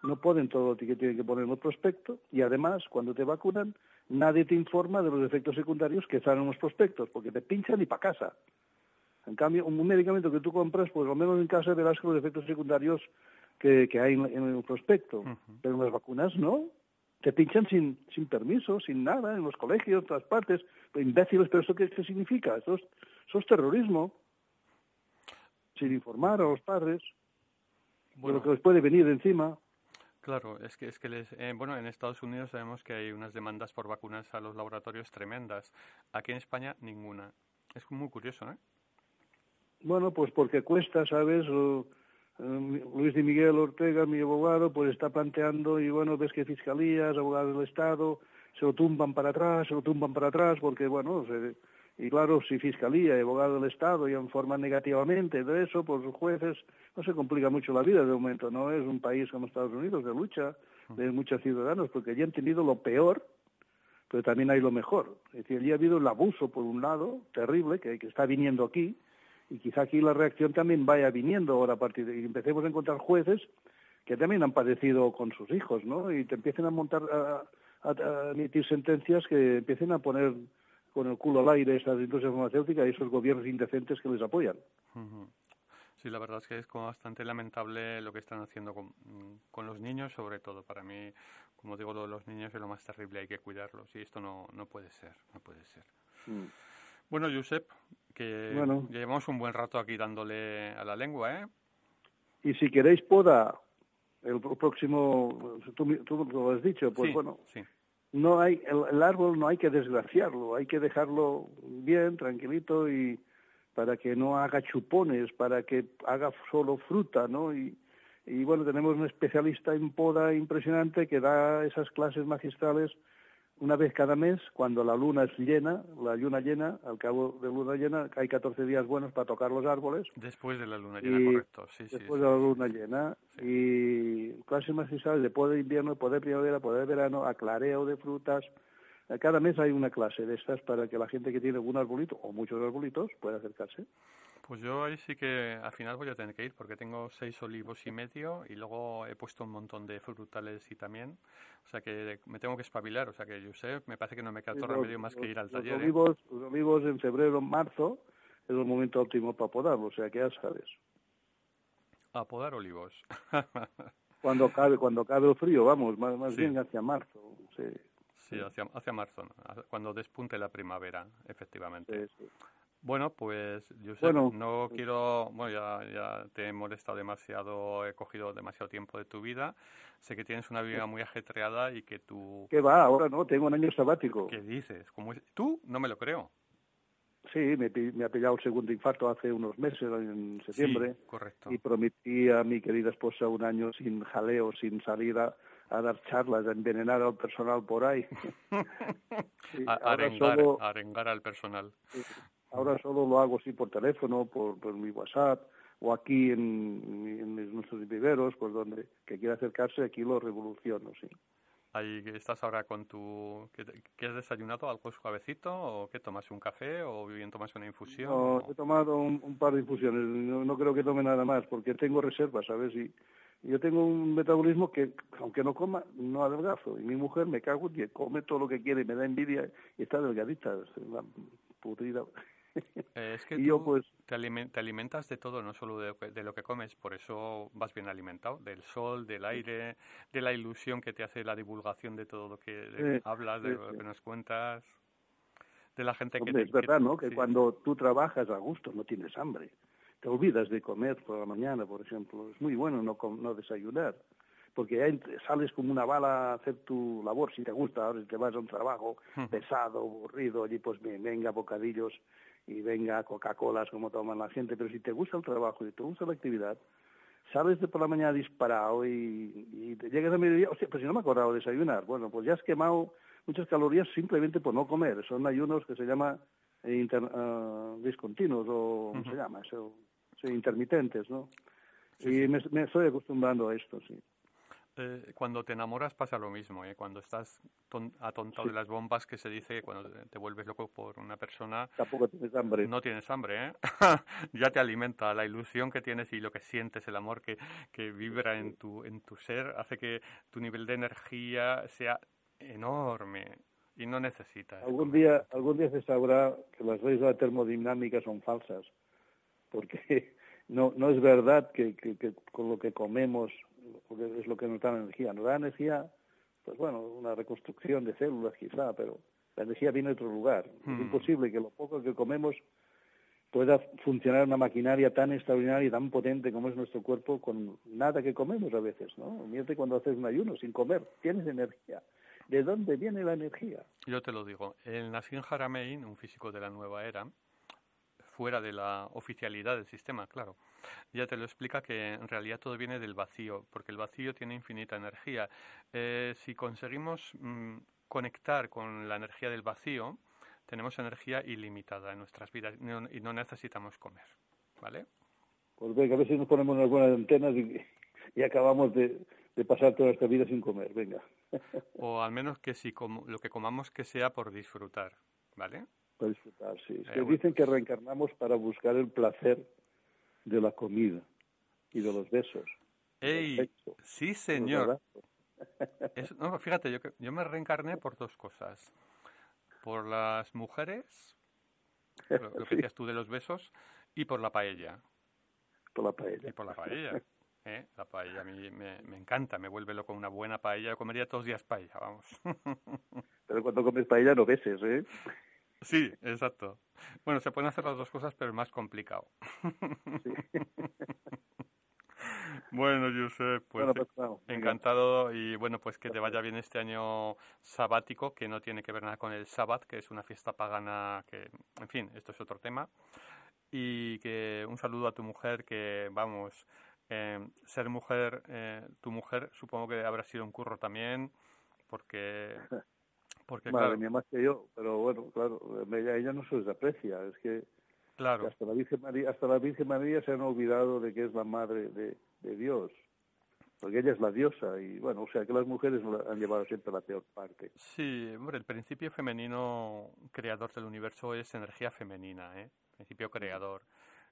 no ponen todo lo que tienen que poner en el prospecto y además, cuando te vacunan, nadie te informa de los efectos secundarios que están en los prospectos, porque te pinchan y para casa. En cambio, un medicamento que tú compras, pues al menos en casa verás los efectos secundarios que, hay en, el prospecto. Pero en las vacunas no. Te pinchan sin, sin permiso, sin nada, en los colegios, en todas partes. imbéciles, pero ¿eso qué, significa? Eso es, eso es terrorismo. Sin informar a los padres de lo que les puede venir encima. Claro, es que, es que les, eh, bueno, en Estados Unidos sabemos que hay unas demandas por vacunas a los laboratorios tremendas. Aquí en España, ninguna. Es muy curioso, ¿eh? Bueno, pues porque cuesta, ¿sabes? Luis de Miguel Ortega, mi abogado, pues está planteando, y bueno, ves que fiscalías, abogados del Estado, se lo tumban para atrás, se lo tumban para atrás, porque, bueno, se, y claro, si Fiscalía y abogado del Estado ya informan negativamente de eso, pues los jueces no se complica mucho la vida de momento. No es un país como Estados Unidos de lucha de muchos ciudadanos, porque ya han tenido lo peor, pero también hay lo mejor. Es decir, ya ha habido el abuso, por un lado, terrible, que, que está viniendo aquí, y quizá aquí la reacción también vaya viniendo ahora a partir de... Y empecemos a encontrar jueces que también han padecido con sus hijos, ¿no? Y te empiecen a montar, a, a emitir sentencias que empiecen a poner con el culo al aire esas industrias farmacéuticas y esos gobiernos indecentes que les apoyan. Sí, la verdad es que es como bastante lamentable lo que están haciendo con, con, los niños, sobre todo. Para mí, como digo, lo de los niños es lo más terrible, hay que cuidarlos y esto no, no puede ser, no puede ser. Mm. Bueno, Josep, que llevamos un buen rato aquí dándole a la lengua, ¿eh? Y si queréis poda, el próximo, tú, tú lo has dicho, pues bueno, sí no hay el, árbol no hay que desgraciarlo, hay que dejarlo bien, tranquilito y para que no haga chupones, para que haga solo fruta, ¿no? Y, y bueno, tenemos un especialista en poda impresionante que da esas clases magistrales una vez cada mes, cuando la luna es llena, la luna llena, al cabo de luna llena, hay 14 días buenos para tocar los árboles. Después de la luna llena, correcto. Sí, después de la luna llena. Y clases magistrales de poder de invierno, poder de primavera, poder de verano, aclareo de frutas. Cada mes hay una clase de estas para que la gente que tiene algún arbolito o muchos arbolitos pueda acercarse. Pues yo ahí sí que al final voy a tener que ir porque tengo seis olivos y medio y luego he puesto un montón de frutales y también. O sea que me tengo que espabilar. O sea que, yo sé, me parece que no me queda otro remedio más que ir al taller. Los ¿eh? olivos, los olivos en febrero, marzo es el momento óptimo para podar. O sea que ya sabes. A podar olivos. cuando cabe, cuando cabe el frío, vamos, más, más bien hacia marzo. Sí, sí hacia, hacia marzo, cuando despunte la primavera, efectivamente. Sí, sí. Bueno, pues yo no quiero, bueno, ya, ya te he molestado demasiado, he cogido demasiado tiempo de tu vida. Sé que tienes una vida muy ajetreada y que tú... ¿Qué va? Ahora no, tengo un año sabático. ¿Qué dices? ¿Cómo ¿Tú? No me lo creo. Sí, me, me, ha pillado el segundo infarto hace unos meses, en septiembre. Sí, correcto. Y prometí a mi querida esposa un año sin jaleo, sin salir a, dar charlas, a envenenar al personal por ahí. a, arengar, arengar al personal. Ahora solo lo hago así por teléfono, por, mi WhatsApp o aquí en, nuestros viveros, pues donde que quiera acercarse, aquí lo revoluciono, sí. Ahí estás ahora con tu... ¿Qué, has desayunado? ¿Algo suavecito? ¿O qué tomas? ¿Un café? ¿O bien tomas una infusión? No, he tomado un, par de infusiones. No, creo que tome nada más porque tengo reservas, ¿sabes? Y yo tengo un metabolismo que, aunque no coma, no adelgazo. Y mi mujer me cago y come todo lo que quiere y me da envidia y está delgadita. Es una pudrida. Eh, es que tú pues, te, alimentas de todo, no solo de, lo que comes, por eso vas bien alimentado, del sol, del aire, de la ilusión que te hace la divulgación de todo lo que hablas, de lo que nos cuentas, de la gente que... es verdad, ¿no? Que cuando tú trabajas a gusto no tienes hambre, te olvidas de comer por la mañana, por ejemplo, es muy bueno no, no desayunar porque sales como una bala a hacer tu labor, si te gusta, ahora si te vas a un trabajo pesado, aburrido, allí pues venga bocadillos y venga Coca-Colas como toman la gente, pero si te gusta el trabajo y te gusta la actividad, sales de por la mañana disparado y, te llegas a mediodía, o sea, pues si no me he acordado de desayunar, bueno, pues ya has quemado muchas calorías simplemente por no comer, son ayunos que se llama eh, ah, discontinuos o ¿cómo se llama? Eso, intermitentes, ¿no? y me, me estoy acostumbrando a esto, sí. Eh, cuando te enamoras pasa lo mismo, ¿eh? cuando estás atontado de las bombas que se dice cuando te vuelves loco por una persona. Tampoco tienes hambre. No tienes hambre, ¿eh? ya te alimenta la ilusión que tienes y lo que sientes, el amor que, que vibra en tu, en tu ser, hace que tu nivel de energía sea enorme y no necesitas. Algún día, algún día se sabrá que las leyes de la termodinámica son falsas, porque no, no es verdad que, que con lo que comemos porque es lo que nos da energía. Nos da energía, pues bueno, una reconstrucción de células quizá, pero la energía viene de otro lugar. Es hmm. imposible que lo poco que comemos pueda funcionar una maquinaria tan extraordinaria y tan potente como es nuestro cuerpo con nada que comemos a veces, ¿no? Miente cuando haces un ayuno sin comer, tienes energía. ¿De dónde viene la energía? Yo te lo digo. El Nassim Haramein, un físico de la nueva era, fuera de la oficialidad del sistema, claro, ya te lo explica que en realidad todo viene del vacío, porque el vacío tiene infinita energía. Eh, si conseguimos mm, conectar con la energía del vacío, tenemos energía ilimitada en nuestras vidas y no necesitamos comer, ¿vale? Pues venga, a ver si nos ponemos unas buenas antenas y, acabamos de, pasar toda nuestra vida sin comer, venga. o al menos que si lo que comamos que sea por disfrutar, ¿vale? Para disfrutar, sí. Eh, dicen que reencarnamos para buscar el placer de la comida y de los besos. ¡Ey! sí, señor. no, fíjate, yo, yo me reencarné por dos cosas. Por las mujeres, lo, que decías tú de los besos, y por la paella. Por la paella. Y por la paella. ¿eh? La paella a mí me, me, encanta, me vuelve loco una buena paella. Yo comería todos los días paella, vamos. Pero cuando comes paella no beses, ¿eh? Sí, exacto. Bueno, se pueden hacer las dos cosas, pero es más complicado. bueno, Josep, pues, pues encantado y bueno, pues que te vaya bien este año sabático, que no tiene que ver nada con el Sabbat, que es una fiesta pagana que, en fin, esto es otro tema. Y que un saludo a tu mujer, que vamos, eh, ser mujer, eh, tu mujer supongo que habrá sido un curro también, porque Porque, más que yo, pero bueno, claro, ella, ella no se desaprecia, es que claro. hasta la Virgen María, hasta la Virgen María se han olvidado de que es la madre de, de Dios, porque ella es la diosa y bueno, o sea que las mujeres han llevado siempre la peor parte. Sí, hombre, el principio femenino creador del universo es energía femenina, ¿eh? Principio creador.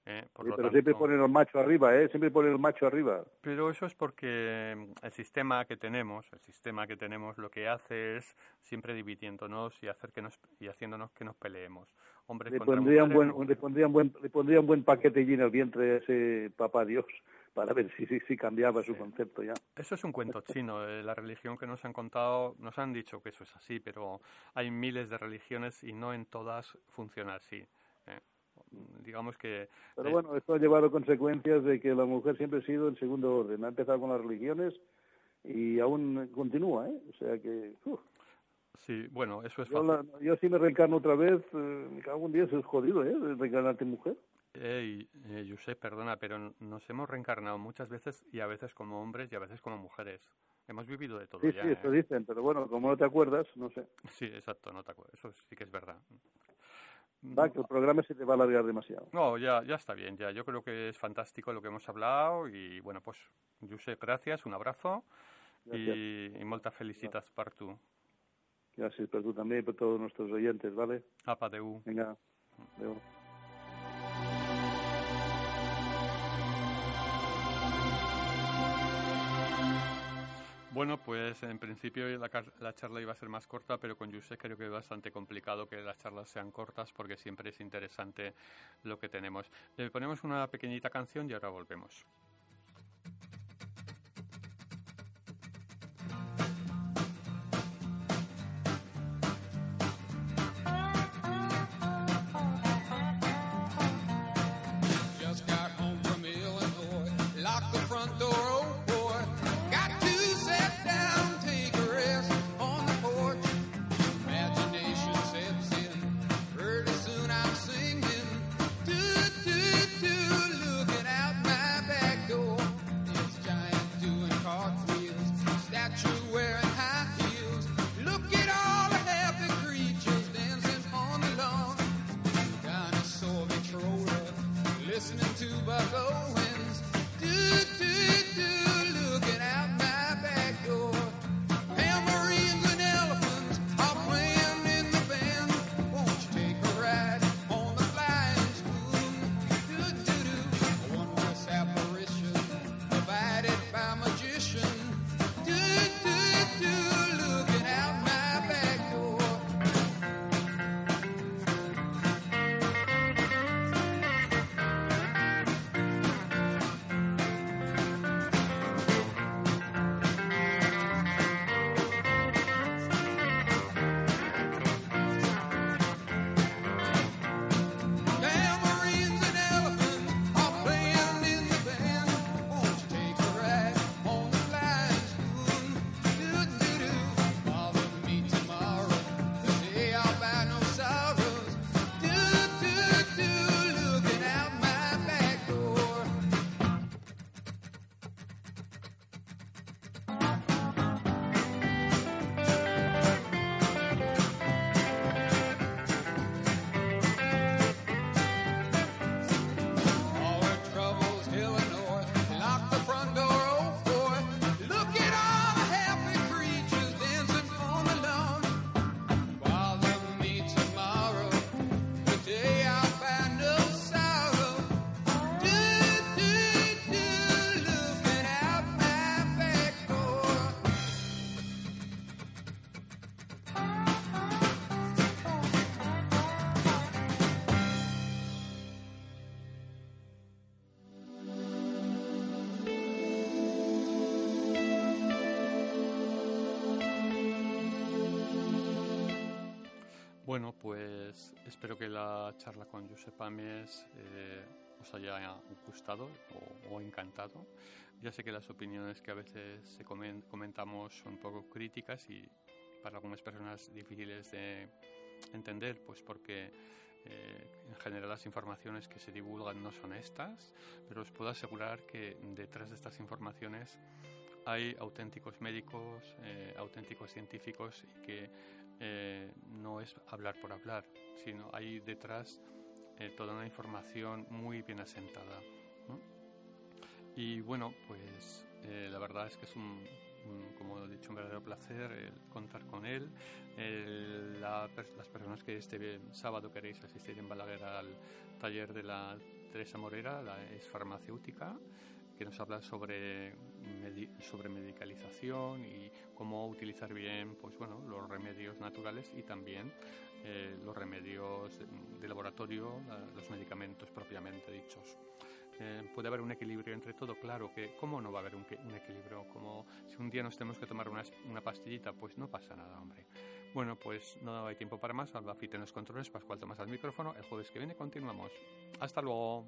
¿Eh? pero siempre ponen el macho arriba, ¿eh? Siempre ponen el macho arriba. Pero eso es porque mm, el sistema que tenemos, el sistema que tenemos, lo que hace es siempre dividiéndonos y hacer que nos y haciéndonos que nos peleemos. Hombres le pondría un buen, le pondría un buen, le pondría un buen paquete lleno al vientre a ese papá Dios para ver si, si, cambiaba su concepto ya. Eso es un cuento chino. de la religión que nos han contado, nos han dicho que eso es así, pero hay miles de religiones y no en todas funciona así digamos que... Pero eh, bueno, esto ha llevado consecuencias de que la mujer siempre ha sido en segundo orden. Ha empezado con las religiones y aún continúa, ¿eh? O sea que... Sí, bueno, eso es yo fácil. yo sí me reencarno otra vez, eh, un día, es jodido, ¿eh? Reencarnarte mujer. Ey, eh, perdona, pero nos hemos reencarnado muchas veces y a veces como hombres y a veces como mujeres. Hemos vivido de todo sí, ya. Sí, eso dicen, pero bueno, como no te acuerdas, no sé. Sí, exacto, no te acuerdas. Eso sí que es verdad. Va, que el programa se te va a alargar demasiado. No, ya, ya está bien, ya. Yo creo que es fantástico lo que hemos hablado y bueno, pues, Josep, gracias, un abrazo y, y moltes felicitats per tu. Gràcies per tu també i per tots els nostres oyentes, ¿vale? Apa, adeu. Vinga, adeu. Bueno, pues en principio la, la charla iba a ser más corta, pero con José creo que es bastante complicado que las charlas sean cortas porque siempre es interesante lo que tenemos. Le ponemos una pequeñita canción y ahora volvemos. Pues espero que la charla con Josep Ames eh, os haya gustado o, o encantado. Ya sé que las opiniones que a veces se comen- comentamos son un poco críticas y para algunas personas difíciles de entender, pues porque eh, en general las informaciones que se divulgan no son estas, pero os puedo asegurar que detrás de estas informaciones hay auténticos médicos, eh, auténticos científicos y que eh, no es hablar por hablar, sino hay detrás eh, toda una información muy bien asentada. Y bueno, pues eh, la verdad es que es un, un, como he dicho, un verdadero placer contar con él. Pers- las personas que este sábado queréis asistir en Balaguer al taller de la Teresa Morera, la es farmacéutica, que nos habla sobre, sobre medicalización y cómo utilizar bien pues, bueno, los remedios naturales y también eh, los remedios de, de laboratorio, la- los medicamentos propiamente dichos. Eh, puede haber un equilibrio entre todo, claro que cómo no va a haber un, un equilibrio, como si un día nos tenemos que tomar una, una pastillita, pues no pasa nada, hombre. Bueno, pues no hay tiempo para más, Alba Fit en los controles, Pascual Tomás al micrófono, el jueves que viene continuamos. Hasta luego.